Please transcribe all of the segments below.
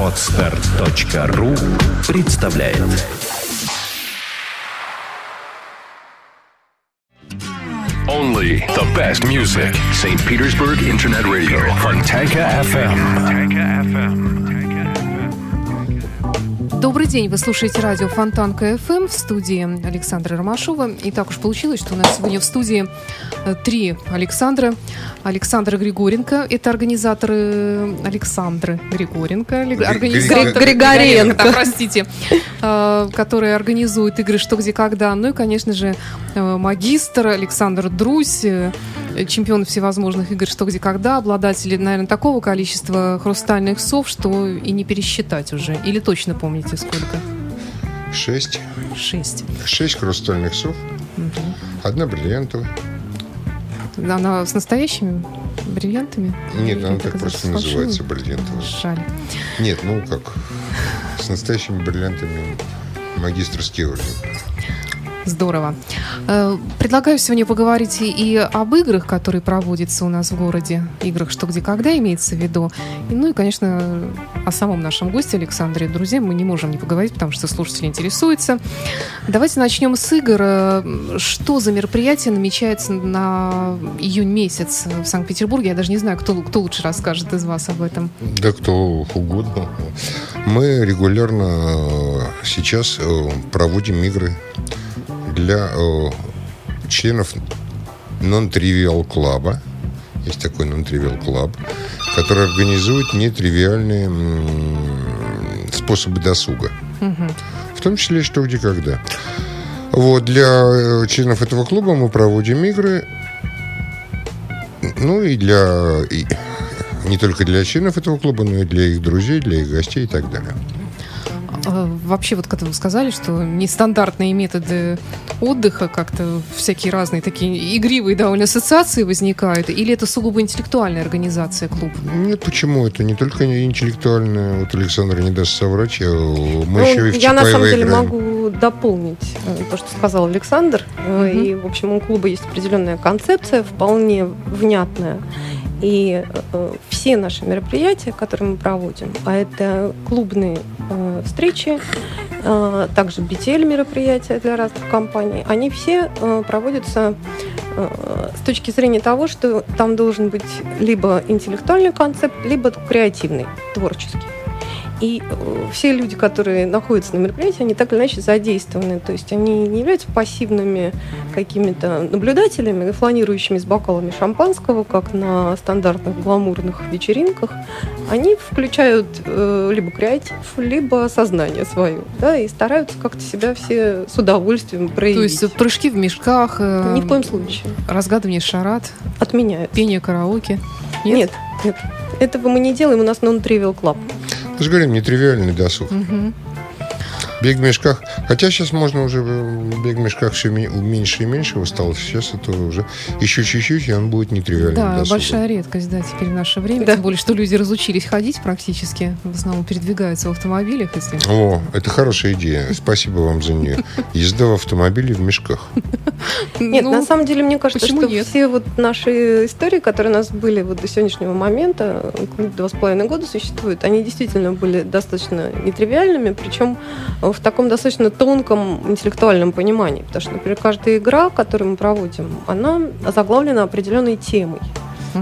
Отстар.ру представляет Only the best music. St. Petersburg Internet Radio. Fontanka FM. Добрый день, вы слушаете радио Фонтанка ФМ в студии Александра Ромашова. И так уж получилось, что у нас сегодня в студии э, три Александра. Александра Григоренко, это организаторы Александры Григоренко, организатор Григоренко, простите, э, которые организуют игры «Что, где, когда». Ну и, конечно же, э, магистр Александр Друсь, чемпион всевозможных игр «Что, где, когда», обладатели, наверное, такого количества хрустальных сов, что и не пересчитать уже. Или точно помните, сколько? Шесть. Шесть. Шесть хрустальных сов. Угу. Одна бриллиантовая. Она с настоящими бриллиантами? Нет, Или она так просто называется бриллиантовая. Жаль. Нет, ну как, с настоящими бриллиантами магистрский орден. Здорово. Э, предлагаю сегодня поговорить и об играх, которые проводятся у нас в городе. Играх «Что, где, когда» имеется в виду. Ну и, конечно, о самом нашем госте Александре. Друзья, мы не можем не поговорить, потому что слушатели интересуются. Давайте начнем с игр. Э, что за мероприятие намечается на июнь месяц в Санкт-Петербурге? Я даже не знаю, кто, кто лучше расскажет из вас об этом. Да кто угодно. Мы регулярно э, сейчас проводим игры для э, членов Non-Trivial Club. Есть такой Non-Trivial Club, который организует нетривиальные м, способы досуга. Угу. В том числе что, где, когда. Вот, для э, членов этого клуба мы проводим игры. Ну и для... И, не только для членов этого клуба, но и для их друзей, для их гостей и так далее. А, вообще, вот когда вы сказали, что нестандартные методы отдыха, как-то всякие разные такие игривые довольно ассоциации возникают, или это сугубо интеллектуальная организация клуб? Нет, почему? Это не только интеллектуальная. Вот Александр не даст соврать, мы ну, еще и в Я на самом деле играем. могу дополнить э, то, что сказал Александр. Mm-hmm. И, в общем, у клуба есть определенная концепция, вполне внятная. И э, все наши мероприятия, которые мы проводим, а это клубные э, встречи, э, также BTL мероприятия для разных компаний, они все э, проводятся э, с точки зрения того, что там должен быть либо интеллектуальный концепт, либо креативный, творческий. И э, все люди, которые находятся на мероприятии, они так или иначе задействованы. То есть они не являются пассивными какими-то наблюдателями, фланирующими с бокалами шампанского, как на стандартных гламурных вечеринках. Они включают э, либо креатив, либо сознание свое. Да, и стараются как-то себя все с удовольствием проявить. То есть прыжки в мешках? Э, Ни в коем случае. Разгадывание шарат? Отменяют. Пение караоке? Нет? Нет, нет. Этого мы не делаем, у нас non-trivial club. Мы же говорим, нетривиальный досуг. Угу. Бег в мешках. Хотя сейчас можно уже бег в мешках все меньше и меньше осталось. Сейчас это уже еще чуть-чуть, и он будет нетривиальным Да, досугом. большая редкость, да, теперь в наше время. Да. Тем более, что люди разучились ходить практически. В основном передвигаются в автомобилях. Если... О, это хорошая идея. Спасибо вам за нее. Езда в автомобиле в мешках. Нет, ну, на самом деле, мне кажется, что все вот наши истории, которые у нас были вот до сегодняшнего момента, два с половиной года существуют, они действительно были достаточно нетривиальными, причем в таком достаточно тонком интеллектуальном понимании. Потому что, например, каждая игра, которую мы проводим, она заглавлена определенной темой.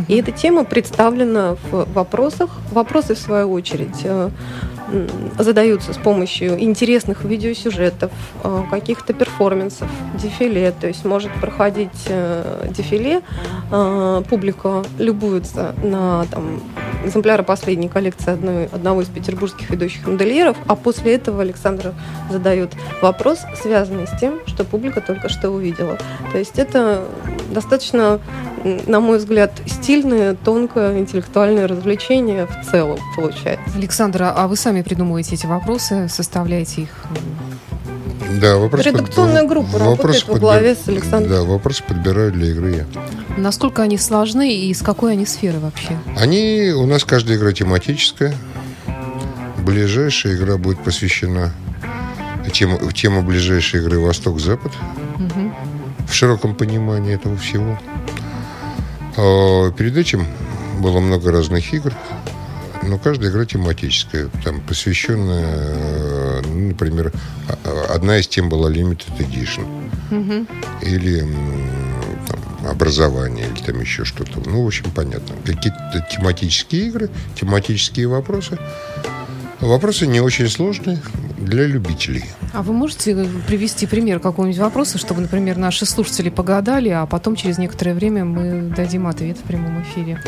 И эта тема представлена в вопросах. Вопросы, в свою очередь, э, задаются с помощью интересных видеосюжетов, э, каких-то перформансов, дефиле. То есть может проходить э, дефиле, публика любуется на там, экземпляры последней коллекции одной, одного из петербургских ведущих модельеров, а после этого Александр задает вопрос, связанный с тем, что публика только что увидела. То есть это достаточно, на мой взгляд, стильное, тонкое, интеллектуальное развлечение в целом получается. Александра, а вы сами придумываете эти вопросы, составляете их? Да, вопрос Редакционная под... группа вопрос работает подбир... во главе с Александром. Да, вопросы подбираю для игры я. Насколько они сложны и из какой они сферы вообще? Они, у нас каждая игра тематическая. Ближайшая игра будет посвящена тема, тема ближайшей игры Восток-Запад. Угу. В широком понимании этого всего. А перед этим было много разных игр. но каждая игра тематическая, там посвященная, ну, например, а, а, одна из тем была Limited Edition. Угу. Или там, образование, или там еще что-то. Ну, в общем, понятно. Какие-то тематические игры, тематические вопросы. Вопросы не очень сложные для любителей. А вы можете привести пример какого-нибудь вопроса, чтобы, например, наши слушатели погадали, а потом через некоторое время мы дадим ответ в прямом эфире?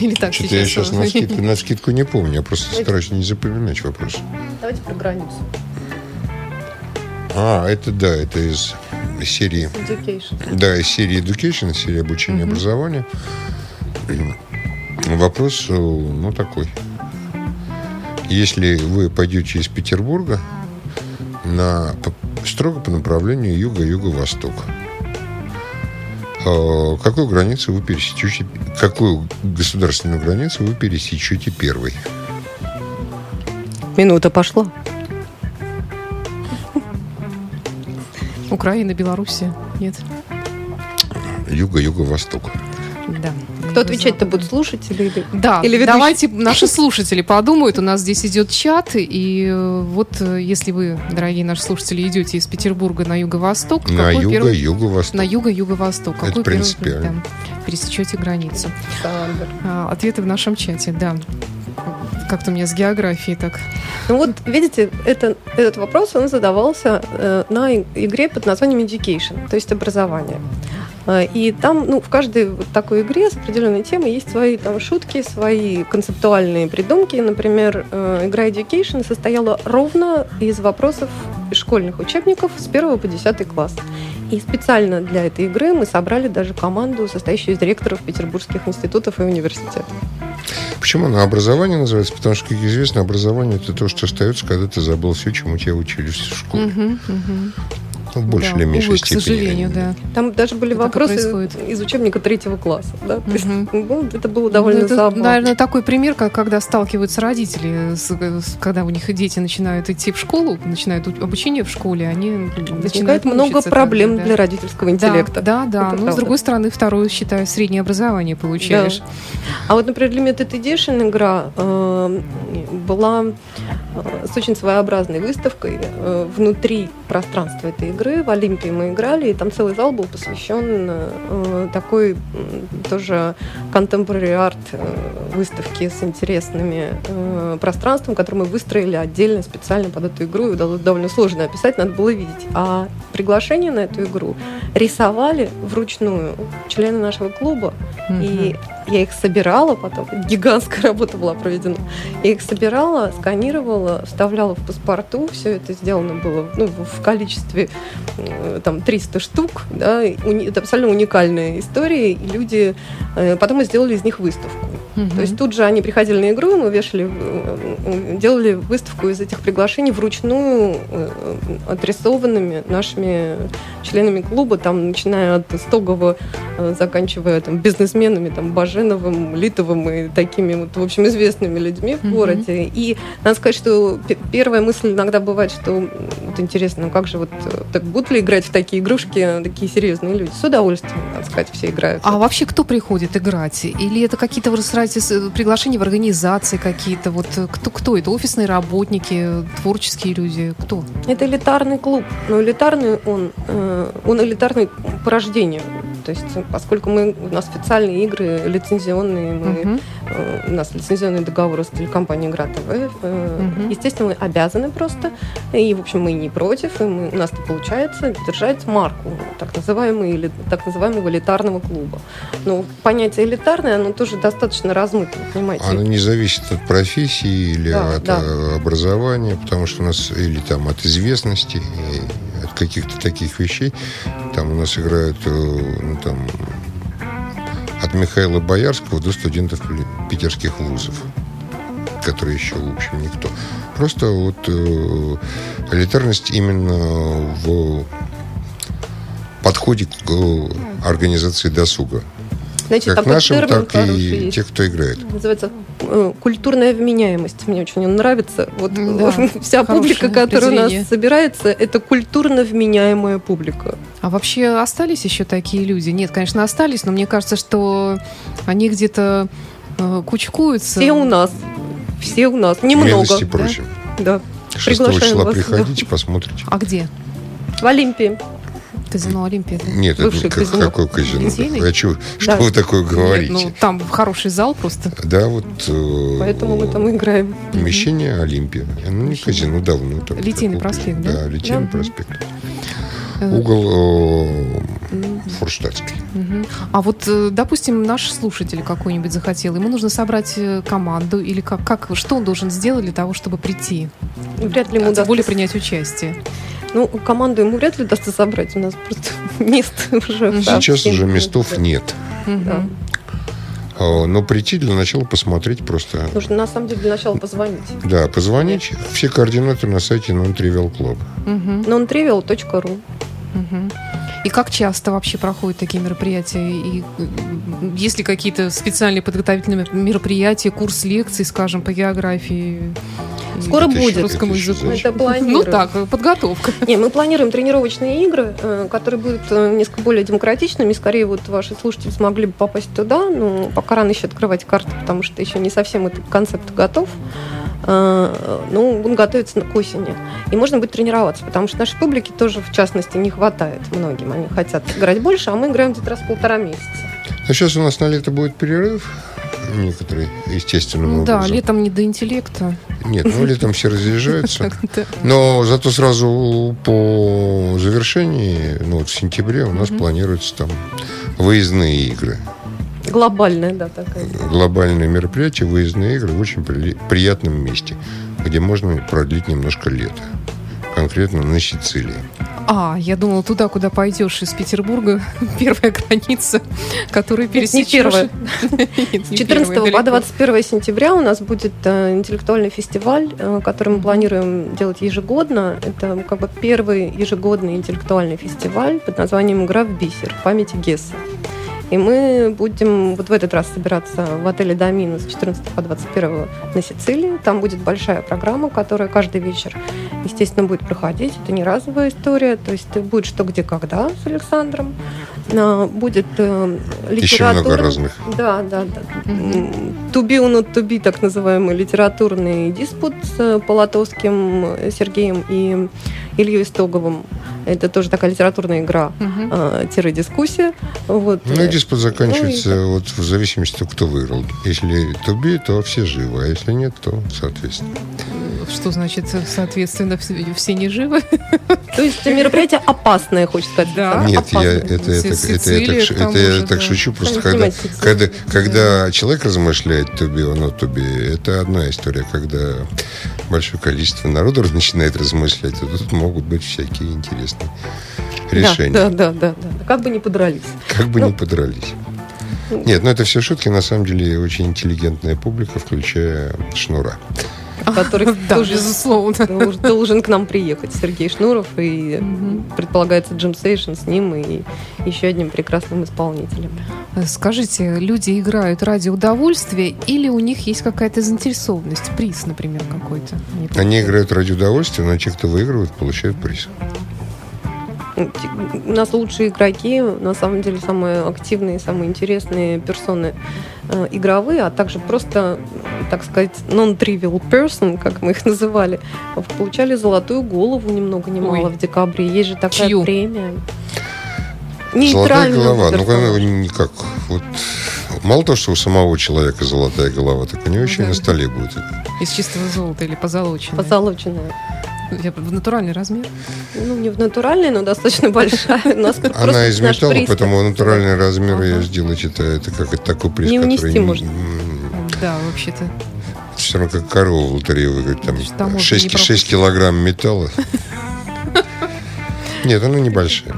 Или так Что-то сейчас? я сейчас на скидку, на скидку не помню. Я просто Давайте. стараюсь не запоминать вопрос. Давайте про границу. А, это да, это из серии... Education. Да, из серии Education, из серии обучения угу. образования. Вопрос, э, ну, такой. Если вы пойдете из Петербурга на, строго по направлению юга-юго-восток, а, какую границу вы пересечете, какую государственную границу вы пересечете первой? Минута пошла. Украина, Белоруссия, нет? Юго-юго-восток. Да. Кто отвечать-то будет, слушатели или Да, или давайте наши слушатели подумают. У нас здесь идет чат, и э, вот э, если вы, дорогие наши слушатели, идете из Петербурга на юго-восток, на юго-юго-восток. На юго-юго-восток. Это принципиально. Первый, да, пересечете границу. А, ответы в нашем чате, да. Как-то у меня с географией так. Ну вот, видите, это, этот вопрос, он задавался э, на игре под названием Education, то есть образование. А, и там, ну, в каждой вот такой игре с определенной темой есть свои там шутки, свои концептуальные придумки. Например, э, игра Education состояла ровно из вопросов школьных учебников с 1 по 10 класс. И специально для этой игры мы собрали даже команду, состоящую из директоров петербургских институтов и университетов. Почему она образование называется? Потому что, как известно, образование это то, что остается, когда ты забыл все, чему тебя учили в школе. Угу, угу. Ну, в большей да, или меньшей увы, степени. к сожалению, да. Там даже были это вопросы из учебника третьего класса. Да? Угу. есть, ну, это было довольно ну, это, забавно. Наверное, такой пример, как когда сталкиваются родители, с, с, когда у них дети начинают идти в школу, начинают обучение в школе, они начинают много проблем да. для родительского интеллекта. Да, да, да. Но, с другой стороны, второе, считаю, среднее образование получаешь. Да. А вот, например, Limited Edition игра э, была э, с очень своеобразной выставкой э, внутри пространства этой игры игры. В Олимпии мы играли, и там целый зал был посвящен э, такой тоже contemporary art э, выставке с интересными э, пространством, которое мы выстроили отдельно, специально под эту игру. И довольно сложно описать, надо было видеть. А приглашение на эту игру рисовали вручную члены нашего клуба. Mm-hmm. И я их собирала потом, гигантская работа была проведена. Я их собирала, сканировала, вставляла в паспорту, все это сделано было ну, в количестве э, там 300 штук, да, это абсолютно уникальная история, и люди, э, потом мы сделали из них выставку. Угу. То есть тут же они приходили на игру, мы вешали, э, делали выставку из этих приглашений вручную отрисованными нашими членами клуба, там, начиная от Стогова, заканчивая там, бизнесменами, там, Бажи Баженовым, Литовым и такими вот, в общем, известными людьми в городе. Mm-hmm. И надо сказать, что первая мысль иногда бывает, что вот интересно, ну как же вот так будут ли играть в такие игрушки такие серьезные люди? С удовольствием, надо сказать, все играют. А вообще кто приходит играть? Или это какие-то вы рассылаете приглашения в организации какие-то? Вот кто, кто это? Офисные работники, творческие люди? Кто? Это элитарный клуб. Но элитарный он, э, он элитарный по рождению. То есть, поскольку мы, у нас официальные игры лицензионные, мы, uh-huh. э, у нас лицензионный договор с телекомпанией «Игра ТВ». Э, uh-huh. Естественно, мы обязаны просто, и, в общем, мы не против, и мы, у нас это получается держать марку так, называемый, или, так называемого элитарного клуба. Но понятие элитарное, оно тоже достаточно размыто, понимаете? Оно не зависит от профессии или да, от да. Э, образования, потому что у нас или там от известности, от каких-то таких вещей. Там у нас играют э, ну, там, от Михаила Боярского до студентов питерских вузов, которые еще, в общем, никто. Просто вот э, элитарность именно в подходе к э, организации досуга. Значит, как нашим, так и есть. тех, кто играет. Называется э, культурная вменяемость. Мне очень он нравится. Вот да, вся публика, которая у нас собирается, это культурно вменяемая публика. А вообще остались еще такие люди? Нет, конечно, остались, но мне кажется, что они где-то э, кучкуются. Все у нас. Все у нас. Немного. Милости да? просим. Да. 6 числа вас, приходите, да. посмотрите. А где? В Олимпии. Казино Олимпия. Да? Нет, это как, казино. какое казино? Казино? Хочу, что да. вы такое говорите? Нет, ну, там хороший зал просто. Да, вот. Э, Поэтому мы там играем. Помещение Олимпия. Ну, не казино, давно. Там, Литейный проспект, да? Да, Литейный да. проспект. Э, Угол э, Форштадтский. А вот, э, допустим, наш слушатель какой-нибудь захотел, ему нужно собрать э, команду или как, как что он должен сделать для того, чтобы прийти? Вряд ли ему а, удастся. более принять участие. Ну, команду ему вряд ли удастся собрать. У нас просто мест уже... Сейчас уже местов нет. Да. А, но прийти для начала посмотреть просто. Нужно на самом деле для начала позвонить. Да, позвонить. Все координаты на сайте Non-Trivial Club. Угу. nontrivial.ru угу. И как часто вообще проходят такие мероприятия? И есть ли какие-то специальные подготовительные мероприятия, курс лекций, скажем, по географии? Скоро это будет. Русскому языку. Это планируем. Ну так, подготовка. Не, мы планируем тренировочные игры, э, которые будут э, несколько более демократичными. Скорее, вот ваши слушатели смогли бы попасть туда. Но пока рано еще открывать карты, потому что еще не совсем этот концепт готов. Э, ну, он готовится к осени. И можно будет тренироваться, потому что нашей публике тоже, в частности, не хватает многим. Они хотят играть больше, а мы играем где-то раз в полтора месяца. А сейчас у нас на лето будет перерыв некоторый, естественным да, образом. Да, летом не до интеллекта. Нет, ну летом все разъезжаются. Но зато сразу по завершении, ну вот в сентябре у нас планируются там выездные игры. Глобальное, да, такое. Глобальное мероприятие, выездные игры в очень при, приятном месте, где можно продлить немножко лето. Конкретно на Сицилии. А, я думала, туда, куда пойдешь из Петербурга, первая граница, которую пересечешь. Не первая. С 14 по 21 сентября у нас будет э, интеллектуальный фестиваль, э, который мы планируем делать ежегодно. Это как бы первый ежегодный интеллектуальный фестиваль под названием «Игра в бисер» в памяти Гесса. И мы будем вот в этот раз собираться в отеле «Домина» с 14 по 21 на Сицилии. Там будет большая программа, которая каждый вечер, естественно, будет проходить. Это не разовая история, то есть будет что, где, когда с Александром. А, будет э, литература. Еще много разных. Да, да, да. To be or not to be, так называемый литературный диспут с Полотовским Сергеем и Ильей Стоговым. Это тоже такая литературная игра, угу. э, тире-дискуссия. Вот. Ну и диспут заканчивается ну, и... вот в зависимости от того, кто выиграл. Если туби, то все живы, а если нет, то соответственно. Что значит, соответственно, все не живы? То есть мероприятие опасное, хочется сказать. Да. Нет, я, это, это, это, это, это, я так шучу, просто когда, когда, когда человек размышляет to be or not to be, это одна история. Когда большое количество народу начинает размышлять, то тут могут быть всякие интересные решения. Да, да, да, да. Как бы не подрались. Как бы ну, не подрались. Нет, ну это все шутки. На самом деле очень интеллигентная публика, включая Шнура который да, тоже, безусловно. должен к нам приехать. Сергей Шнуров и предполагается Джим Сейшн с ним и еще одним прекрасным исполнителем. Скажите, люди играют ради удовольствия или у них есть какая-то заинтересованность? Приз, например, какой-то? Они играют ради удовольствия, но те, кто выигрывает, получают приз у нас лучшие игроки, на самом деле самые активные, самые интересные персоны э, игровые, а также просто, так сказать, non-trivial person, как мы их называли, получали золотую голову ни много ни мало Ой. в декабре. Есть же такая Чью? премия. Золотая голова, ну никак. Вот мало того, что у самого человека золотая голова, так у него еще да. и на столе будет. Из чистого золота или позолоченная? Позолоченная. В натуральный размер? Ну, не в натуральный, но достаточно большая. Она из металла, поэтому натуральный размер ее сделать, это, это как это такой приз, не унести можно. Да, вообще-то. Все равно как корова в лотерее выиграть. Там 6, 6 килограмм металла. Нет, она небольшая.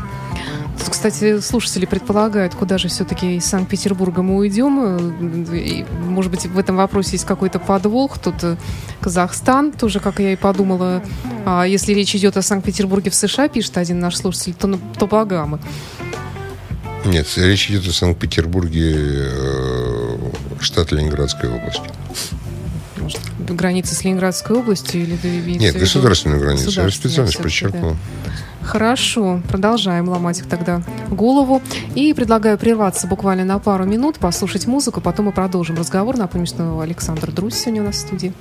Кстати, слушатели предполагают, куда же все-таки из Санкт-Петербурга мы уйдем. И, может быть, в этом вопросе есть какой-то подвох. Тут э, Казахстан, тоже, как я и подумала. А если речь идет о Санкт-Петербурге в США, пишет один наш слушатель, то, то Багамы. Нет, речь идет о Санкт-Петербурге, э, штат Ленинградской области. Может, границы с Ленинградской областью или Нет, государственную границу. Я специально подчеркнул. Да. Хорошо, продолжаем ломать их тогда голову. И предлагаю прерваться буквально на пару минут, послушать музыку, потом мы продолжим разговор. Напомню, что Александр Друзь сегодня у нас в студии.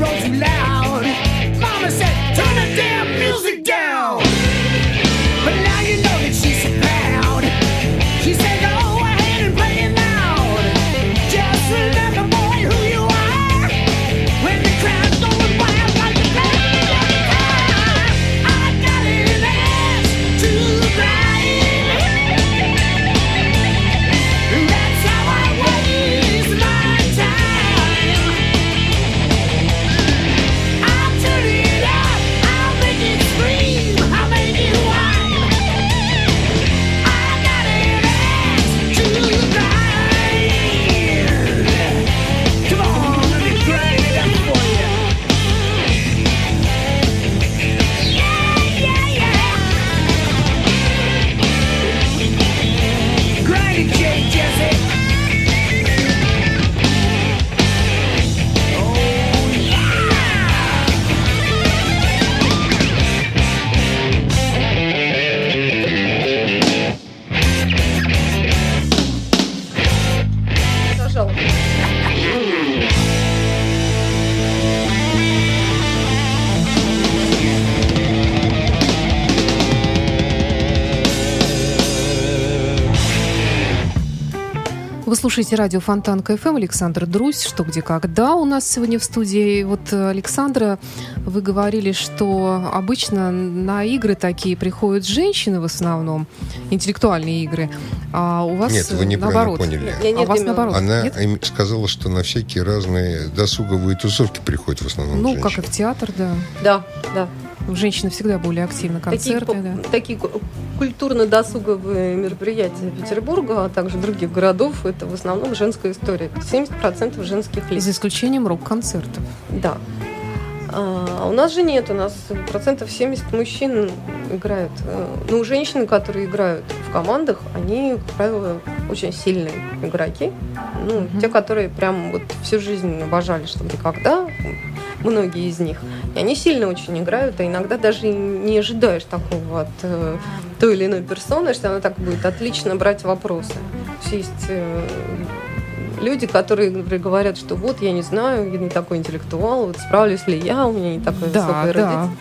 roads you lie. Слушаете радио Фонтан КФМ. Александр Друзь. Что, где, когда у нас сегодня в студии. Вот, э, Александра, вы говорили, что обычно на игры такие приходят женщины в основном, интеллектуальные игры. А у вас Нет, вы неправильно поняли. Я не а у вас наоборот. Она нет? сказала, что на всякие разные досуговые тусовки приходят в основном Ну, женщины. как и в театр, да. Да, да. Женщины всегда более активны, концерты, такие, да. Такие культурно-досуговые мероприятия Петербурга, а также других городов, это в основном женская история. 70% женских лиц. За исключением рок-концертов. Да. А у нас же нет, у нас процентов 70 мужчин играют. Ну, женщины, которые играют в командах, они, как правило, очень сильные игроки. Ну, mm-hmm. те, которые прям вот всю жизнь обожали, что никогда, многие из них. И они сильно очень играют, а иногда даже не ожидаешь такого от э, той или иной персоны, что она так будет отлично брать вопросы. Есть э, люди, которые говорят, что вот я не знаю, я не такой интеллектуал, вот справлюсь ли я, у меня не такое да, высокое да. родитель.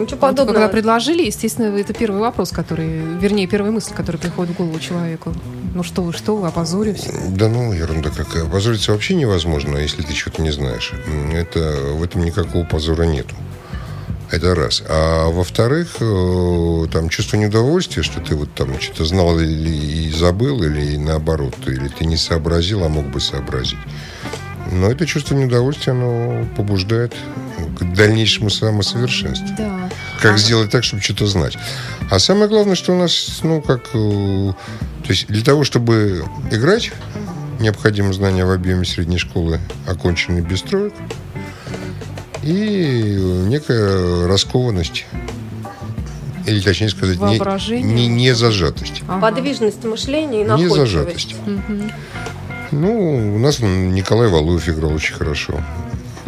Ничего подобного. когда предложили, естественно, это первый вопрос, который, вернее, первая мысль, которая приходит в голову человеку. Ну что вы, что вы, опозоримся? Да ну, ерунда какая. Опозориться вообще невозможно, если ты что-то не знаешь. Это, в этом никакого позора нету. Это раз. А во-вторых, э, там чувство неудовольствия, что ты вот там что-то знал или и забыл, или наоборот, или ты не сообразил, а мог бы сообразить. Но это чувство неудовольствия, оно побуждает к дальнейшему самосовершенству. Да. Как а... сделать так, чтобы что-то знать. А самое главное, что у нас, ну, как... Э, то есть для того, чтобы играть, необходимо знание в объеме средней школы, оконченной без троек, и некая раскованность или точнее сказать, не, не, не зажатость. Ага. Подвижность мышления и находчивость. Не зажатость. Угу. Ну, у нас Николай Валуев играл очень хорошо.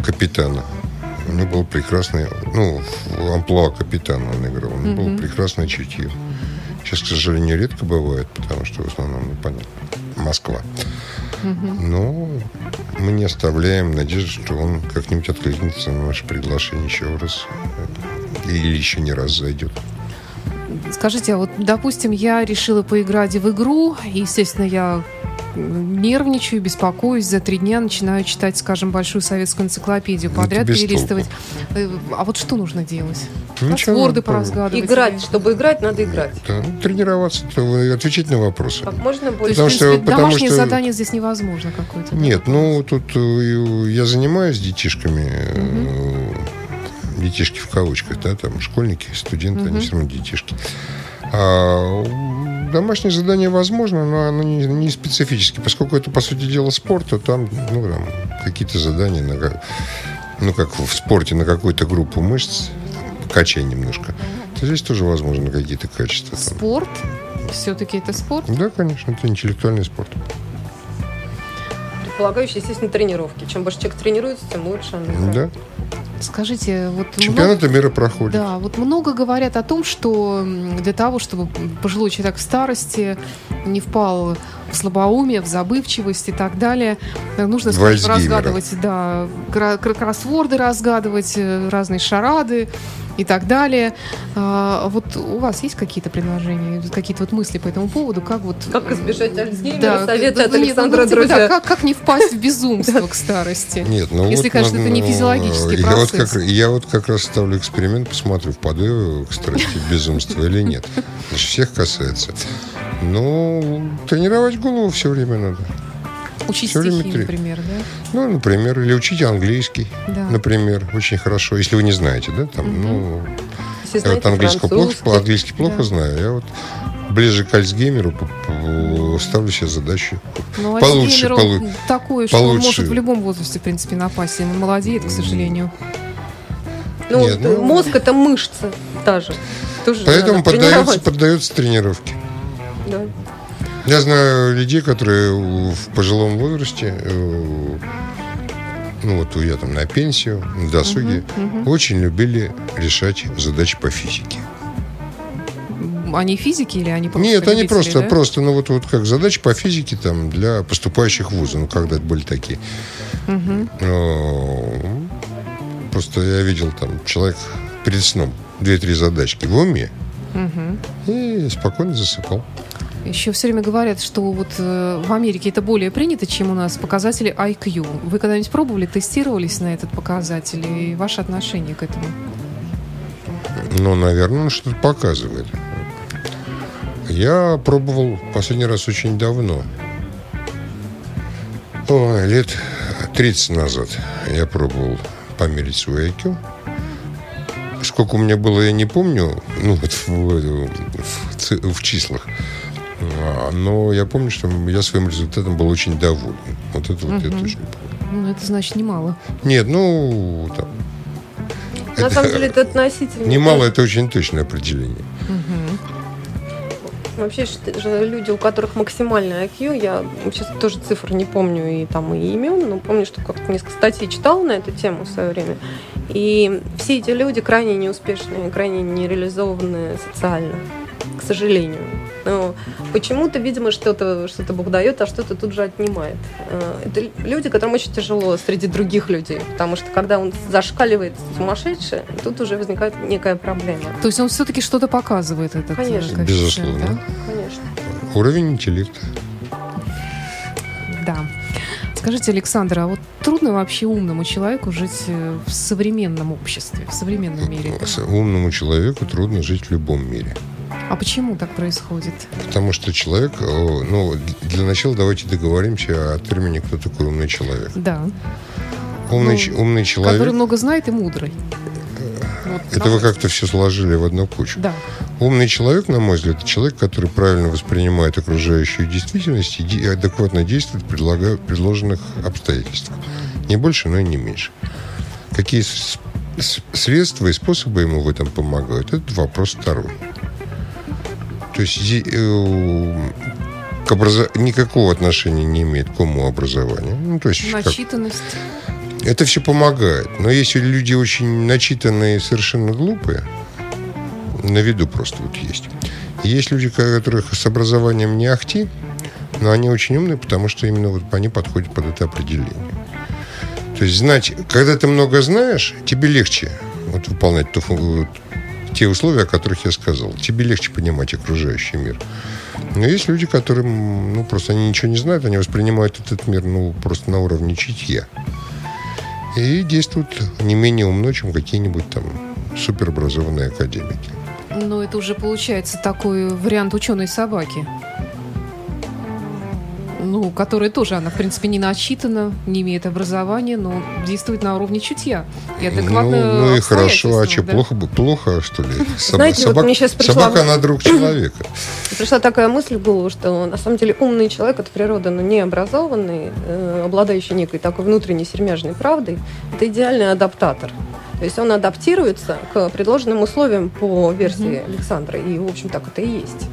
Капитана. У него был прекрасный, ну, амплуа капитана он играл. У него угу. было прекрасное чутье. Сейчас, к сожалению, редко бывает, потому что в основном, ну, Москва. Но мы не оставляем надежды, что он как-нибудь откликнется на наше приглашение еще раз или еще не раз зайдет. Скажите, а вот, допустим, я решила поиграть в игру, и, естественно, я нервничаю, беспокоюсь, за три дня начинаю читать, скажем, большую советскую энциклопедию подряд, перелистывать. Толку. Э, а вот что нужно делать? Кроссворды поразгадывать? Играть. Чтобы играть, надо играть. Да, ну, тренироваться, отвечать на вопросы. Как можно больше. То есть, в принципе, что, домашнее что... задание здесь невозможно какое-то? Нет, ну, тут э, я занимаюсь детишками, угу. детишки в кавычках, да, там школьники, студенты, угу. они все равно детишки. А домашнее задание возможно, но оно не, не специфически. Поскольку это, по сути дела, спорт, то там, ну, там какие-то задания, на, ну, как в спорте, на какую-то группу мышц, качай немножко. То здесь тоже возможно какие-то качества. Там. Спорт? Все-таки это спорт? Да, конечно, это интеллектуальный спорт. Предполагающий, естественно, тренировки. Чем больше человек тренируется, тем лучше он Да. Скажите, вот чемпионаты много, мира проходят. Да, вот много говорят о том, что для того, чтобы пожилой человек в старости не впал в слабоумие, в забывчивость и так далее, нужно скажем, разгадывать, да, кроссворды разгадывать, э, разные шарады и так далее. А, вот у вас есть какие-то предложения, какие-то вот мысли по этому поводу? Как вот... Как избежать Альцгеймера? Да, Советы от Александра ну, типа, да, как, как не впасть в безумство к старости? Нет, ну Если, вот, конечно, это не физиологический я процесс. Вот как, я вот как раз ставлю эксперимент, посмотрю, впаду я к старости в безумство или нет. Значит, всех касается. Ну, тренировать голову все время надо. Учить Все стихи, время... например, да? Ну, например, или учить английский, да. например, очень хорошо, если вы не знаете, да, там, угу. ну, если я вот английский плохо, по-английски плохо да. знаю, я вот ближе к Альцгеймеру ставлю себе задачу. Ну, получше, полу... такое, что получше. он может в любом возрасте, в принципе, напасть. Он молодеет, к сожалению. Ну, Нет, ну, мозг это мышца даже. Тоже Поэтому поддается, поддается тренировке. Да. Я знаю людей, которые в пожилом возрасте, э, ну вот я там на пенсию, на досуге, угу, угу. очень любили решать задачи по физике. Они физики или они просто Нет, они просто, да? просто, ну вот, вот как задачи по физике там для поступающих в вузы, ну когда это были такие. Угу. Просто я видел там человек перед сном две-три задачки в уме угу. и спокойно засыпал. Еще все время говорят, что вот э, в Америке это более принято, чем у нас показатели IQ. Вы когда-нибудь пробовали, тестировались на этот показатель и ваше отношение к этому? Ну, наверное, он что-то показывает. Я пробовал последний раз очень давно. Ой, лет 30 назад я пробовал померить свой IQ. Сколько у меня было, я не помню, ну, вот в, в, в числах. А, но я помню, что я своим результатом был очень доволен. Вот это вот угу. я точно помню. Ну, это значит немало. Нет, ну, там, на это, самом деле это относительно. Немало это очень точное определение. Угу. Вообще же люди, у которых максимальный IQ, я сейчас тоже цифр не помню и там и имен, но помню, что как-то несколько статей читала на эту тему в свое время. И все эти люди крайне неуспешные, крайне нереализованные социально, к сожалению. Но почему-то, видимо, что-то что Бог дает, а что-то тут же отнимает. Э, это люди, которым очень тяжело среди других людей, потому что когда он зашкаливает сумасшедший, тут уже возникает некая проблема. То есть он все-таки что-то показывает этот э, Конечно. Безусловно. Да? Конечно. Уровень интеллекта. Да. Скажите, Александр, а вот трудно вообще умному человеку жить э, в современном обществе, в современном мире? Умному человеку трудно жить в любом мире. А почему так происходит? Потому что человек, ну, для начала давайте договоримся о термине «кто такой умный человек». Да. Умный, ну, умный человек... Который много знает и мудрый. Вот, это вы как-то все сложили в одну кучу. Да. Умный человек, на мой взгляд, это человек, который правильно воспринимает окружающую действительность и адекватно действует в предложенных обстоятельствах. Не больше, но и не меньше. Какие средства и способы ему в этом помогают, это вопрос второй. То есть э, к образо... никакого отношения не имеет к умообразованию. Ну, то есть, Начитанность. Как... Это все помогает. Но если люди очень начитанные и совершенно глупые, на виду просто вот есть. есть люди, которых с образованием не ахти, но они очень умные, потому что именно вот они подходят под это определение. То есть знать, когда ты много знаешь, тебе легче вот, выполнять ту, те условия, о которых я сказал. Тебе легче понимать окружающий мир. Но есть люди, которым, ну, просто они ничего не знают, они воспринимают этот мир, ну, просто на уровне читья. И действуют не менее умно, чем какие-нибудь там суперобразованные академики. Но это уже получается такой вариант ученой собаки ну, которая тоже, она, в принципе, не начитана, не имеет образования, но действует на уровне чутья. И адекватно ну, ну и хорошо, а что, да? плохо, плохо, что ли? Соб... Знаете, собак... вот мне сейчас пришла... Собака, она друг человека. Пришла такая мысль в голову, что на самом деле умный человек от природы, но не образованный, э, обладающий некой такой внутренней сермяжной правдой, это идеальный адаптатор. То есть он адаптируется к предложенным условиям по версии mm-hmm. Александра. И, в общем, так это и есть.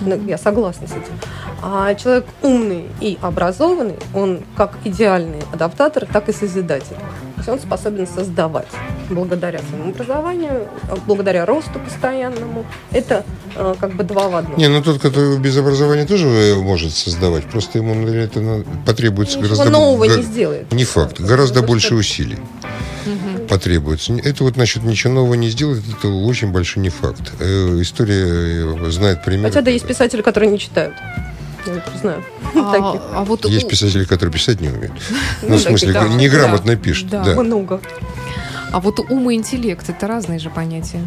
Да? Я согласна с этим. А человек умный и образованный, он как идеальный адаптатор, так и созидатель. Есть он способен создавать благодаря своему образованию, благодаря росту постоянному. Это э, как бы два в одном. Не, ну тот, который без образования тоже может создавать. Просто ему это потребуется Ничего гораздо... нового не сделает. Не факт. Гораздо больше усилий угу. потребуется. Это вот насчет ничего нового не сделать, это очень большой не факт. Э, история э, знает пример. Хотя да, есть писатели, которые не читают. Я знаю. А, а вот есть писатели, которые писать не умеют. Ну, в смысле, неграмотно пишут. Да, много. А вот ум и интеллект это разные же понятия.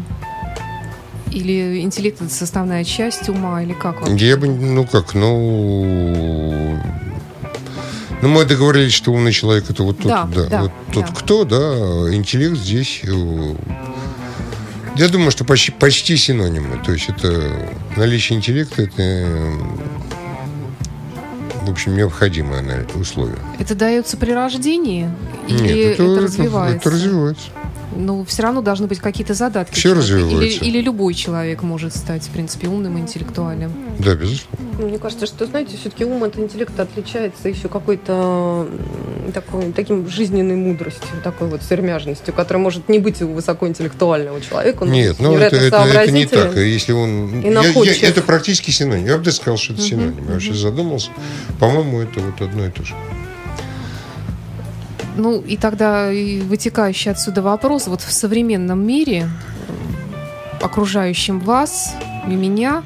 Или интеллект это составная часть ума, или как? Я бы, ну как, ну ну, мы договорились, что умный человек это вот тот, да, да, да вот тот да. кто, да, интеллект здесь. Э, я думаю, что почти, почти синонимы. То есть это наличие интеллекта это в общем, необходимое условие. Это дается при рождении? Или Нет, это, это развивается? Это развивается ну, все равно должны быть какие-то задатки. Все развивается. Или, или любой человек может стать, в принципе, умным и интеллектуальным. Да, безусловно. Мне кажется, что, знаете, все-таки ум от интеллекта отличается еще какой-то такой, таким жизненной мудростью, такой вот сермяжностью, которая может не быть у высокоинтеллектуального человека. Нет, ну это, это, это не так. Если он... Я, я, это практически синоним. Я бы сказал, что это синоним. Я вообще задумался. По-моему, это вот одно и то же. Ну и тогда и вытекающий отсюда вопрос, вот в современном мире, окружающем вас и меня,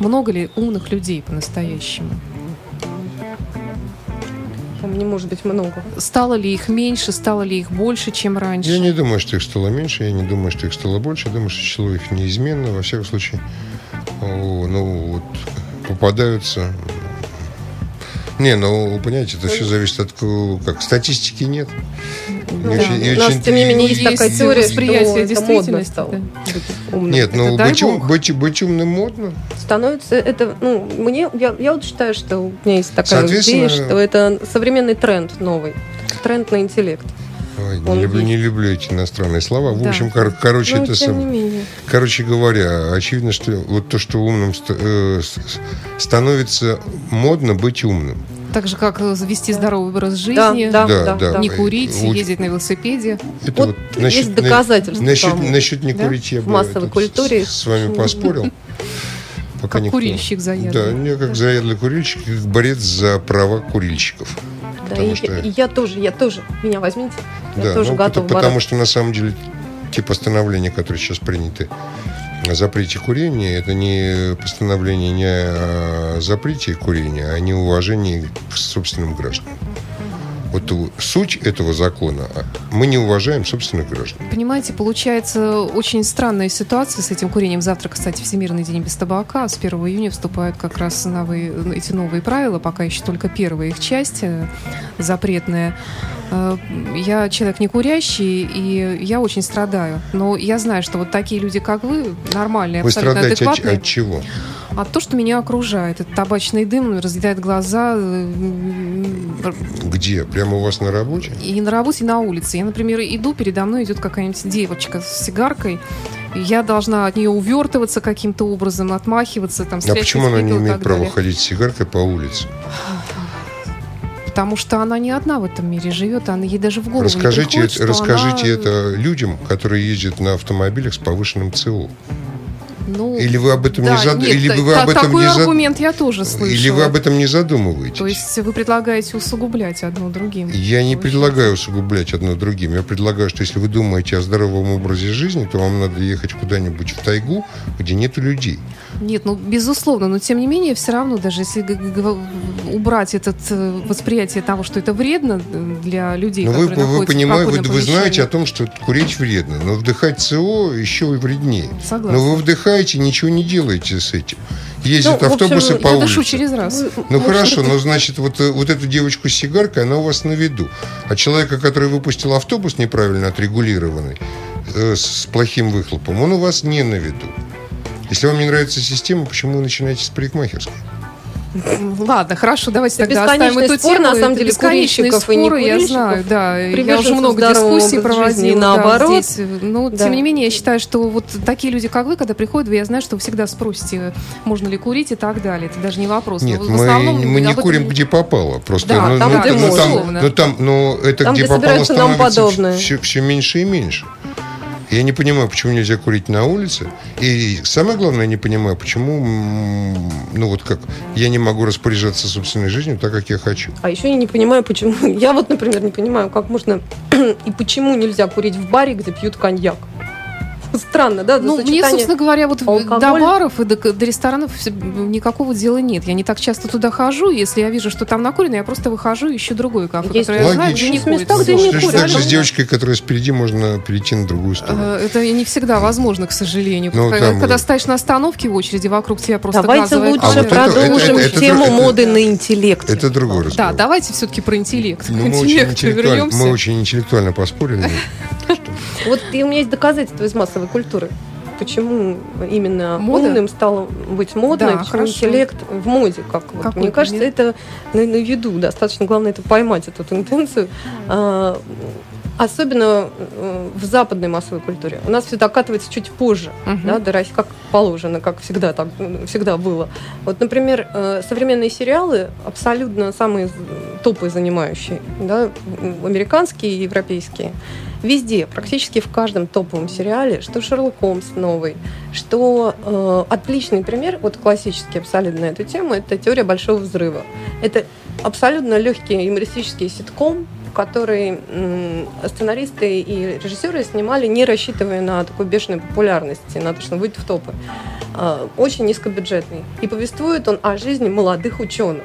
Много ли умных людей по-настоящему? Не может быть много. Стало ли их меньше, стало ли их больше, чем раньше? Я не думаю, что их стало меньше, я не думаю, что их стало больше. Я думаю, что число их неизменно. Во всяком случае, ну, вот, попадаются не, ну, понимаете, это все зависит от как статистики нет. Ну, да. очень, У нас, очень... тем не менее, есть, есть такая теория, восприятия действительности. Да. Нет, ну, быть, ум, быть, быть умным модно. Становится, это, ну, мне, я, я вот считаю, что у меня есть такая идея, что это современный тренд новый. Тренд на интеллект. Ой, не, люблю, не люблю эти иностранные слова. В да. общем, кор- короче, Но, ну, это сам... Короче говоря, очевидно, что вот то, что умным ст- э, становится модно быть умным. Так же, как вести здоровый образ жизни, да, да, да, да. не курить, Уч... ездить на велосипеде. Это вот, вот насчет, есть доказательства. Насчет, тому, насчет не курить да? я бы в массовой культуре с, с вами поспорил. Пока как никто. курильщик заядлый. Да, мне как заядлый курильщик, как борец за права курильщиков. Да, и, что... и я тоже, я тоже. Меня возьмите. Я да, тоже ну, готова. Потому, потому что на самом деле те постановления, которые сейчас приняты о запрете курения, это не постановление не о запрете курения, а не уважении к собственным гражданам вот суть этого закона мы не уважаем собственных граждан. Понимаете, получается очень странная ситуация с этим курением. Завтра, кстати, Всемирный день без табака. С 1 июня вступают как раз новые, эти новые правила, пока еще только первая их часть э, запретная. Э, я человек не курящий, и я очень страдаю. Но я знаю, что вот такие люди, как вы, нормальные, вы абсолютно страдаете адекватные. От, от чего? А то, что меня окружает. Это табачный дым, разъедает глаза. Э, Где? Прямо у вас на работе? И на работе, и на улице. Я, например, иду, передо мной идет какая-нибудь девочка с сигаркой. Я должна от нее увертываться каким-то образом, отмахиваться. Там, а почему она не имеет права ходить с сигаркой по улице? потому что она не одна в этом мире живет, она ей даже в голову расскажите, не приходит, это, Расскажите она... это людям, которые ездят на автомобилях с повышенным ЦО. Ну, или вы об этом да, не зад... нет, или вы об этом такой не аргумент зад... я тоже слышала. Или вы об этом не задумываетесь? То есть вы предлагаете усугублять одно другим? Я не предлагаю усугублять одно другим. Я предлагаю, что если вы думаете о здоровом образе жизни, то вам надо ехать куда-нибудь в тайгу, где нету людей. Нет, ну безусловно, но тем не менее все равно даже если убрать это э, восприятие того, что это вредно э, для людей, но которые вы, вы понимаете, вы, вы знаете о том, что курить вредно, но вдыхать СО еще и вреднее. Согласна. Но вы вдыхаете, ничего не делаете с этим. Ездят ну, автобусы общем, по я улице. дышу через раз. Ну хорошо, но значит вот, э, вот эту девочку с сигаркой, она у вас на виду. А человека, который выпустил автобус неправильно отрегулированный, э, с плохим выхлопом, он у вас не на виду. Если вам не нравится система, почему вы начинаете с парикмахерской? Ладно, хорошо, давайте тогда оставим эту спор, тему. на самом деле, курильщиков споры, и не я знаю, да. Я уже много дискуссий проводила. наоборот. Да, здесь. Ну, да. тем не менее, я считаю, что вот такие люди, как вы, когда приходят, я знаю, что вы всегда спросите, можно ли курить и так далее. Это даже не вопрос. Нет, но, мы, основном, мы не курим, этом... где попало. Просто, да, ну, там, ну, где ну, там, ну, там, ну, это там, где, где попало становится все, все меньше и меньше. Я не понимаю, почему нельзя курить на улице. И самое главное, я не понимаю, почему, ну вот как, я не могу распоряжаться собственной жизнью так, как я хочу. А еще я не понимаю, почему, я вот, например, не понимаю, как можно и почему нельзя курить в баре, где пьют коньяк. Странно, да? Ну, мне, собственно говоря, вот алкоголь. до баров и до, до ресторанов никакого дела нет. Я не так часто туда хожу. Если я вижу, что там накурено, я просто выхожу и ищу другое кафе, Есть которое я знаю, где не места, где не курят. Так же с девочкой, которая спереди, можно перейти на другую сторону. Э, это не всегда возможно, к сожалению. Ну, когда, там... когда стоишь на остановке в очереди, вокруг тебя просто Давайте лучше а вот продолжим это, это, тему это, моды это, на интеллект. Это другой разговор. Да, давайте все-таки про интеллект. Ну, мы, очень интеллектуально, мы очень интеллектуально поспорили. Вот и у меня есть доказательства из массовой культуры почему именно Мода? умным стало быть модно, да, почему интеллект в моде. Как вот. Мне кажется, это на, на виду. Достаточно главное это поймать эту тенденцию. А, особенно э, в западной массовой культуре. У нас все докатывается чуть позже, uh-huh. да, до России, как положено, как всегда так всегда было. Вот, например, э, современные сериалы абсолютно самые топы занимающие, да, американские и европейские. Везде, практически в каждом топовом сериале, что Шерлок Холмс новый, что э, отличный пример, вот классический абсолютно на эту тему, это теория большого взрыва. Это абсолютно легкий юмористический ситком, который сценаристы и режиссеры снимали, не рассчитывая на такую бешеную популярность, на то, что выйти в топы. А, очень низкобюджетный. И повествует он о жизни молодых ученых.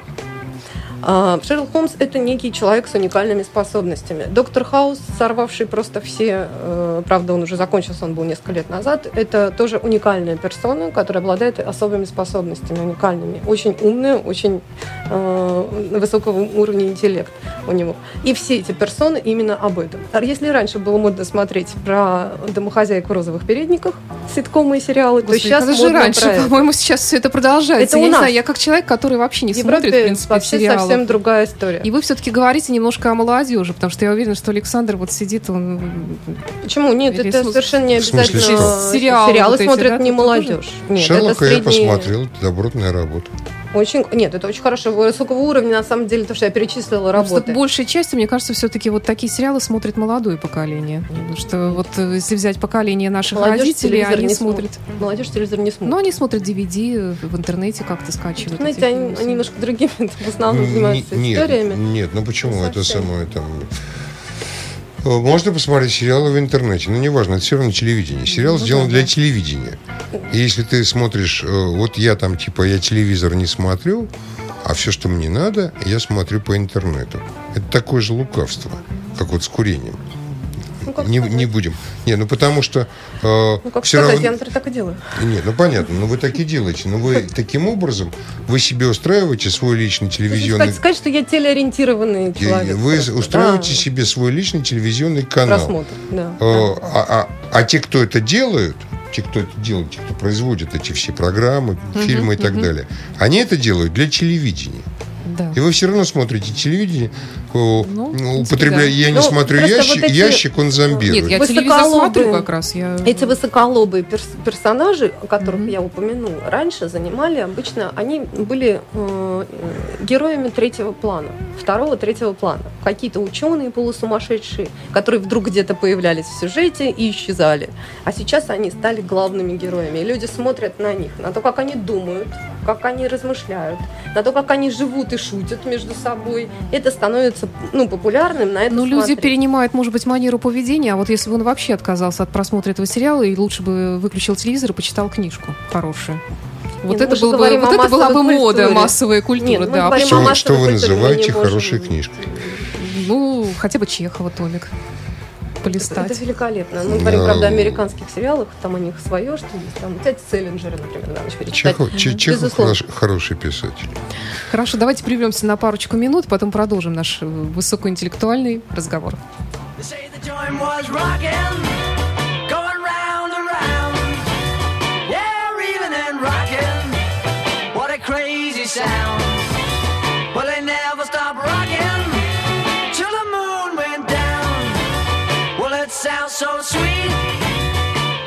А, Шерлок Холмс – это некий человек с уникальными способностями. Доктор Хаус, сорвавший просто все, э, правда, он уже закончился, он был несколько лет назад, это тоже уникальная персона, которая обладает особыми способностями, уникальными. Очень умная, очень э, высокого уровня интеллект у него. И все эти персоны именно об этом. Если раньше было модно смотреть про домохозяек в розовых передниках, ситкомы и сериалы, Господи, то сейчас модно же раньше, по-моему, сейчас все это продолжается. Это я у нас. не знаю, я как человек, который вообще не в смотрит, в принципе, сериалы совсем другая история. И вы все-таки говорите немножко о молодежи, потому что я уверена, что Александр вот сидит, он... Почему? Нет, это см... совершенно не обязательно. Сериалы, сериалы вот смотрят да? не молодежь. Нет, Шерлока это средний... я посмотрел, добротная работа. Очень, нет, это очень хорошо. Высокого уровня, на самом деле, то, что я перечислила работы. Просто большей частью, мне кажется, все-таки вот такие сериалы смотрит молодое поколение. Потому что вот э, если взять поколение наших Молодежь родителей, они смотрят... Смотрит. Молодежь телевизор не смотрит. Но они смотрят DVD в интернете, как-то скачивают. Знаете, они, они немножко другими в основном занимаются нет, историями. Нет, ну почему? Это самое там можно посмотреть сериалы в интернете, но неважно, это все равно телевидение. Сериал ну, сделан да, для да. телевидения. И если ты смотришь, э, вот я там, типа, я телевизор не смотрю, а все, что мне надо, я смотрю по интернету. Это такое же лукавство, как вот с курением. Ну, не, не будем. Не, ну потому что... Э, ну, как все сказать, равно... я, так и делаю. Нет, ну понятно, ну вы так и делаете. Но вы таким образом, вы себе устраиваете свой личный телевизионный... Сказать, сказать, что я телеориентированный человек. Вы устраиваете да. себе свой личный телевизионный канал. Просмотр, да. Э, а, а, а те, кто это делают, те, кто это делает, те, кто производит эти все программы, фильмы и так далее, они это делают для телевидения. Да. И вы все равно смотрите телевидение, ну, ну употребляя, да. я не ну, смотрю ящик, вот эти... ящик, он зомбирует. Нет, я телевизор смотрю как раз. Я... Эти высоколобые перс персонажи, о которых mm-hmm. я упомянула, раньше занимали обычно, они были э, героями третьего плана, второго, третьего плана. Какие-то ученые полусумасшедшие, которые вдруг где-то появлялись в сюжете и исчезали. А сейчас они стали главными героями. И люди смотрят на них, на то, как они думают, как они размышляют, на то, как они живут и шутят между собой. Это становится ну, популярным, на это Ну, люди перенимают, может быть, манеру поведения, а вот если бы он вообще отказался от просмотра этого сериала и лучше бы выключил телевизор и почитал книжку хорошую. Вот Нет, это, было бы, вот это была бы культуре. мода, массовая культура, Нет, да. Что, что вы называете хорошей книжкой? Ну, хотя бы Чехова, Томик полистать. Это великолепно. Мы говорим, правда, о американских сериалах, там у них свое, что есть. Там взять Селлинджера, например, на ночь перечитать. Чехов, Чехов хорош, хороший писатель. Хорошо, давайте прервемся на парочку минут, потом продолжим наш э, высокоинтеллектуальный разговор. sound. So sweet.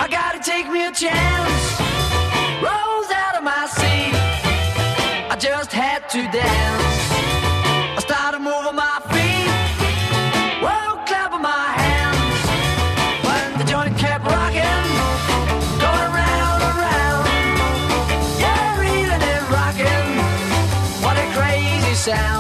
I gotta take me a chance. Rose out of my seat. I just had to dance. I started moving my feet. Whoa, clapping my hands. When the joint kept rocking, going round and round. Yeah, reeling and rocking. What a crazy sound.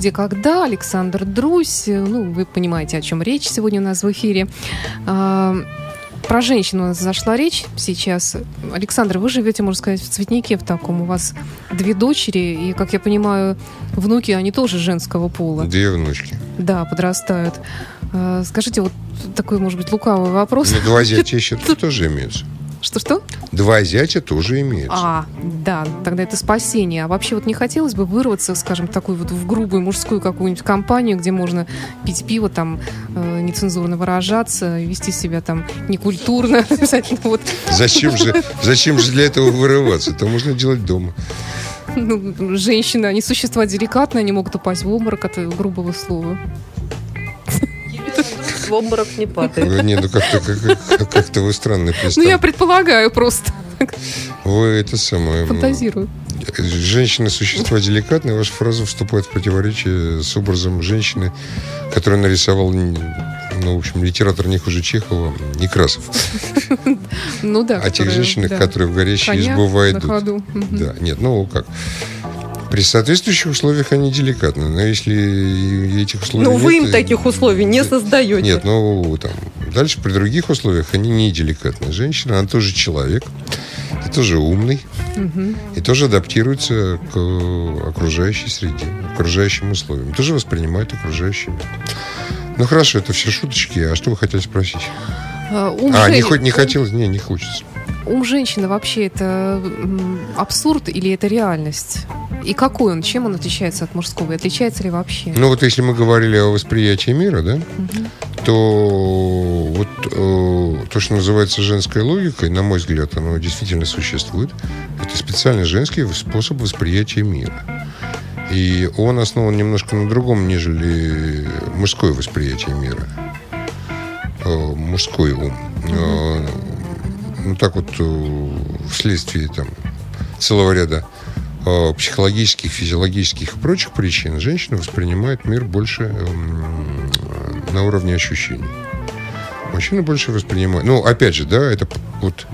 Где, когда, Александр Друсь. Ну, вы понимаете, о чем речь сегодня у нас в эфире. А, про женщину у нас зашла речь сейчас. Александр, вы живете, можно сказать, в цветнике в таком. У вас две дочери, и, как я понимаю, внуки, они тоже женского пола. Две внучки. Да, подрастают. А, скажите, вот такой, может быть, лукавый вопрос. Ну, два зятя еще тоже имеются. Что-что? Два зятя тоже имеются. А, да, тогда это спасение. А вообще вот не хотелось бы вырваться, скажем, такой вот в грубую мужскую какую-нибудь компанию, где можно пить пиво, там, э, нецензурно выражаться, вести себя там некультурно. вот. Зачем же, зачем же для этого вырываться? Это можно делать дома. Ну, женщины, они существа деликатные, они могут упасть в обморок от грубого слова в обморок не падает. Не, ну как-то как, как вы странно Ну, я предполагаю просто. Вы это самое... Фантазирую. Женщина – существа деликатные. Ваша фраза вступает в противоречие с образом женщины, которую нарисовал, ну, в общем, литератор не хуже Чехова, Некрасов. Ну да. О тех женщинах, которые в горящие избу войдут. Да, нет, ну как. При соответствующих условиях они деликатны. Но если этих условий Ну, вы им таких условий не создаете. Нет, ну, там, дальше при других условиях они не деликатны. Женщина, она тоже человек, и тоже умный, угу. и тоже адаптируется к окружающей среде, к окружающим условиям. Тоже воспринимает окружающими. Ну, хорошо, это все шуточки. А что вы хотели спросить? А, а не, хоть, не хотелось? Не, не хочется. Ум женщины вообще это абсурд или это реальность? И какой он? Чем он отличается от мужского? И отличается ли вообще? Ну вот если мы говорили о восприятии мира, да, угу. то вот э, то, что называется женской логикой, на мой взгляд, оно действительно существует. Это специально женский способ восприятия мира. И он основан немножко на другом, нежели мужское восприятие мира. Э, мужской ум. Э, ну так вот, э, вследствие там целого ряда психологических, физиологических и прочих причин женщина воспринимает мир больше эм, на уровне ощущений. Мужчина больше воспринимает... Ну, опять же, да, это вот...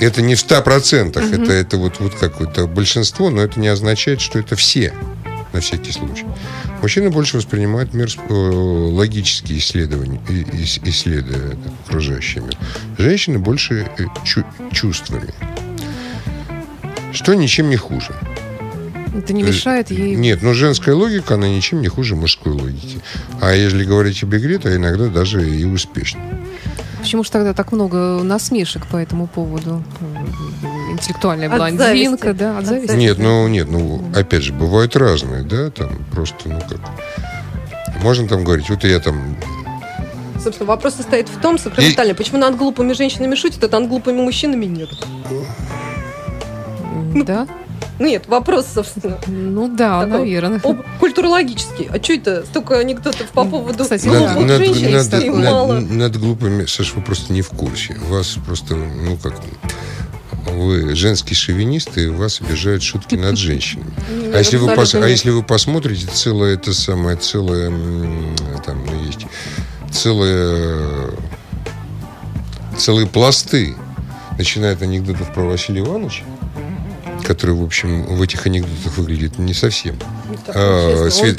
Это не в 100%, mm-hmm. это, это вот, вот какое-то большинство, но это не означает, что это все, на всякий случай. Мужчина больше воспринимает мир э, логические исследования, исследуя окружающий мир. Женщины больше э, чу- чувствами что ничем не хуже. Это не мешает ей... Нет, но женская логика, она ничем не хуже мужской логики. А если говорить об игре, то иногда даже и успешно. Почему же тогда так много насмешек по этому поводу? Интеллектуальная блондинка, да, от зависти? Нет, ну, нет, ну, опять же, бывают разные, да, там просто, ну, как... Можно там говорить, вот я там Собственно, вопрос состоит в том, сакраментально, и... почему над глупыми женщинами шутят, а над глупыми мужчинами нет. Ну, да? Нет, вопрос, собственно. Ну да, такой, наверное. Об, культурологический. А что это столько анекдотов по поводу Кстати, глупых над, женщин? Над, над, мало. Над, над глупыми, Саша, вы просто не в курсе. Вас просто, ну как, вы женский шовинист, и вас обижают шутки над женщинами. А если, вы пос, а если вы посмотрите, целое это самое, целое, там ну, есть, целое, целые пласты, начиная от анекдотов про Василия Ивановича, который, в общем, в этих анекдотах выглядит не совсем. А, свет...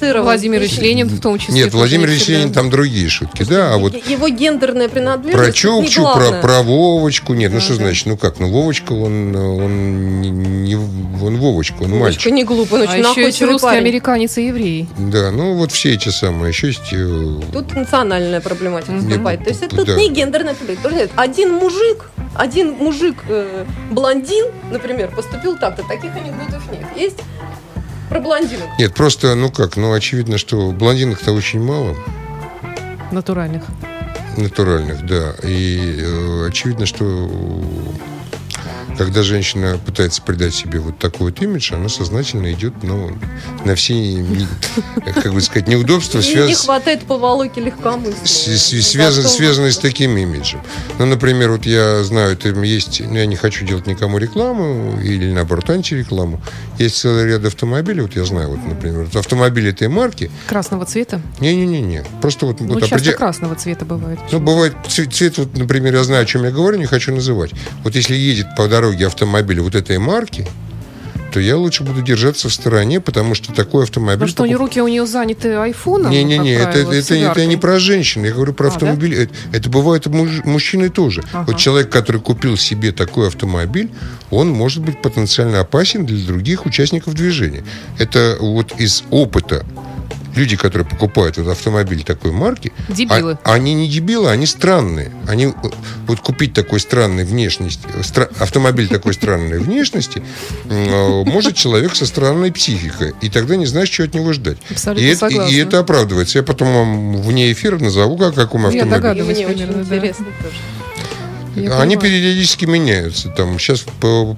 Владимир Ильич Ленин в том числе. Нет, Владимир Ильич Ленин там другие шутки, да. А вот его гендерная принадлежность Про Чукчу, про, про Вовочку. Нет, ну что значит, ну как, ну Вовочка, он, он не, он Вовочка, он Вовочка мальчик. не глупо, он очень а еще есть русский, американец и еврей. Да, ну вот все эти самые. Еще есть... Э, Тут национальная проблематика вступает. То есть это тут не гендерная проблема. Один мужик, один мужик э, блондин, например, поступил так-то. Таких анекдотов нет. Есть про блондинок? Нет, просто, ну как, ну очевидно, что блондинок-то очень мало. Натуральных. Натуральных, да. И э, очевидно, что когда женщина пытается придать себе вот такой вот имидж, она сознательно идет ну, на все, как бы сказать, неудобства. Связ... Не хватает поволоки легкомыслия. Связан, связанные с таким имиджем. Ну, например, вот я знаю, там есть, ну, я не хочу делать никому рекламу или, наоборот, антирекламу. Есть целый ряд автомобилей, вот я знаю, вот, например, вот автомобили этой марки. Красного цвета? Не-не-не. Просто вот... Ну, вот часто определ... красного цвета бывает. Ну, бывает цвет, вот, например, я знаю, о чем я говорю, не хочу называть. Вот если едет по дороге дороге автомобиля вот этой марки, то я лучше буду держаться в стороне, потому что такой автомобиль... Потому что покуп... руки у нее заняты айфоном? Не-не-не, это, это, это, это не про женщин, я говорю про а, автомобиль. Да? Это, это бывает муж, мужчины тоже. Ага. Вот человек, который купил себе такой автомобиль, он может быть потенциально опасен для других участников движения. Это вот из опыта люди, которые покупают вот автомобиль такой марки, дебилы. А, они не дебилы, они странные. Они вот купить такой странной внешности, стра, автомобиль такой странной внешности э, может человек со странной психикой, и тогда не знаешь, что от него ждать. Абсолютно и, это, и, и это оправдывается. Я потом вам вне эфира назову, как каком автомобиле. Я догадываюсь, мне очень да. интересно тоже. Я Они понимаю. периодически меняются. Там сейчас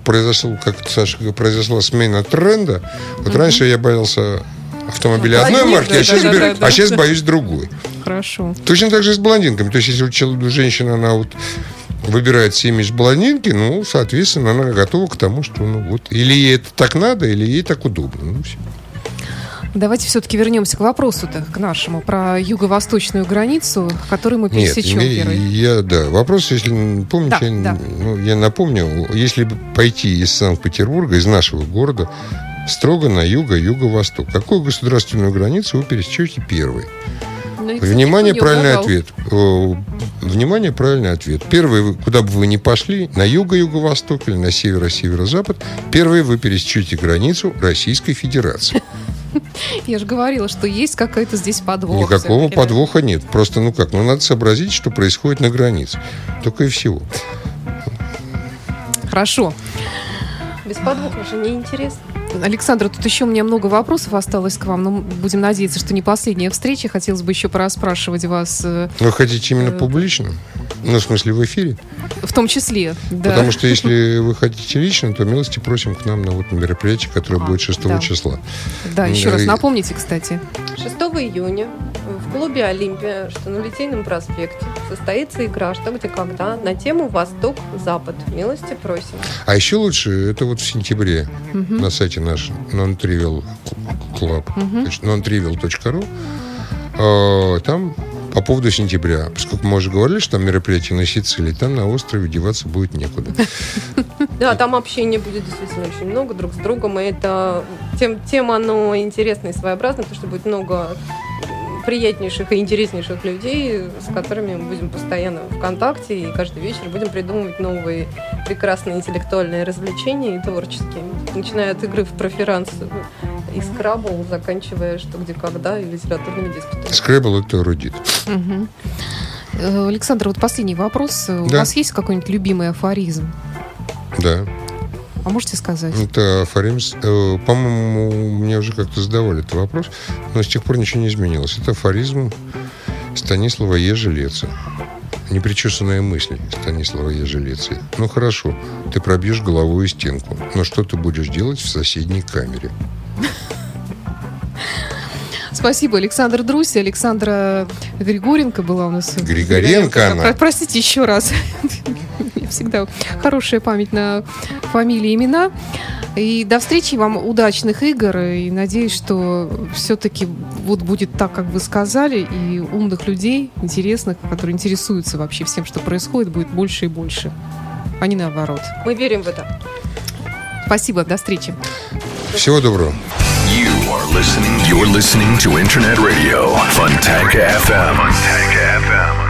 произошло, как Саша произошла смена тренда. Вот угу. раньше я боялся автомобиля одной марки, а, сейчас, да, а сейчас боюсь другой. Хорошо. Точно так же с блондинками. То есть, если у женщины она вот выбирает семьи с блондинки, ну, соответственно, она готова к тому, что, ну, вот, или ей это так надо, или ей так удобно. Ну, все. Давайте все-таки вернемся к вопросу-то, к нашему, про юго-восточную границу, которую мы пересечем Нет, первый. Я, да, вопрос, если помните, да, я, да. Ну, я напомню, если пойти из Санкт-Петербурга, из нашего города, строго на юго-юго-восток. Какую государственную границу вы пересечете первой? Ну, Внимание, правильный ответ. Внимание, правильный ответ. Первый, куда бы вы ни пошли, на юго-юго-восток или на северо-северо-запад, первый вы пересечете границу Российской Федерации. Я же говорила, что есть какой-то здесь подвох. Никакого подвоха нет. Просто, ну как, ну надо сообразить, что происходит на границе. Только и всего. Хорошо. Без подвоха же неинтересно. Александра, тут еще у меня много вопросов осталось к вам, но будем надеяться, что не последняя встреча. Хотелось бы еще пораспрашивать вас. Э, Вы хотите именно э, публично? Ну, в смысле, в эфире? В том числе, да. Потому что если вы хотите лично, то милости просим к нам на вот мероприятие, которое а, будет 6 да. числа. Да, еще раз напомните, кстати. 6 июня в клубе «Олимпия», что на Литейном проспекте, состоится игра «Что, где, когда» на тему «Восток-Запад». Милости просим. А еще лучше, это вот в сентябре угу. на сайте наш non-trivial club, угу. non-trivial.ru. Там по поводу сентября, поскольку мы уже говорили, что там мероприятие на Сицилии, там на острове деваться будет некуда. Да, там общения будет действительно очень много друг с другом, и это тем, тем оно интересно и своеобразно, потому что будет много приятнейших и интереснейших людей, с которыми мы будем постоянно в контакте, и каждый вечер будем придумывать новые прекрасные интеллектуальные развлечения и творческие. Начиная от игры в проферанс и скрабл, заканчивая что где когда и литературными диспутами. Скрабл это эрудит. Угу. Александр, вот последний вопрос. Да. У вас есть какой-нибудь любимый афоризм? Да. А можете сказать? Это афоризм. Э, по-моему, мне уже как-то задавали этот вопрос, но с тех пор ничего не изменилось. Это афоризм Станислава Ежелеца. Непричесанные мысли Станислава Ежелеца. Ну хорошо, ты пробьешь головой стенку, но что ты будешь делать в соседней камере? Спасибо, Александр Друси. Александра Григоренко была у нас. Григоренко она. Простите еще раз. Всегда хорошая память на фамилии, имена. И до встречи вам удачных игр. И надеюсь, что все-таки вот будет так, как вы сказали, и умных людей, интересных, которые интересуются вообще всем, что происходит, будет больше и больше, а не наоборот. Мы верим в это. Спасибо, до встречи. Всего доброго. You are listening, you're listening to Internet Radio, Fontanka FM. Fontanka FM.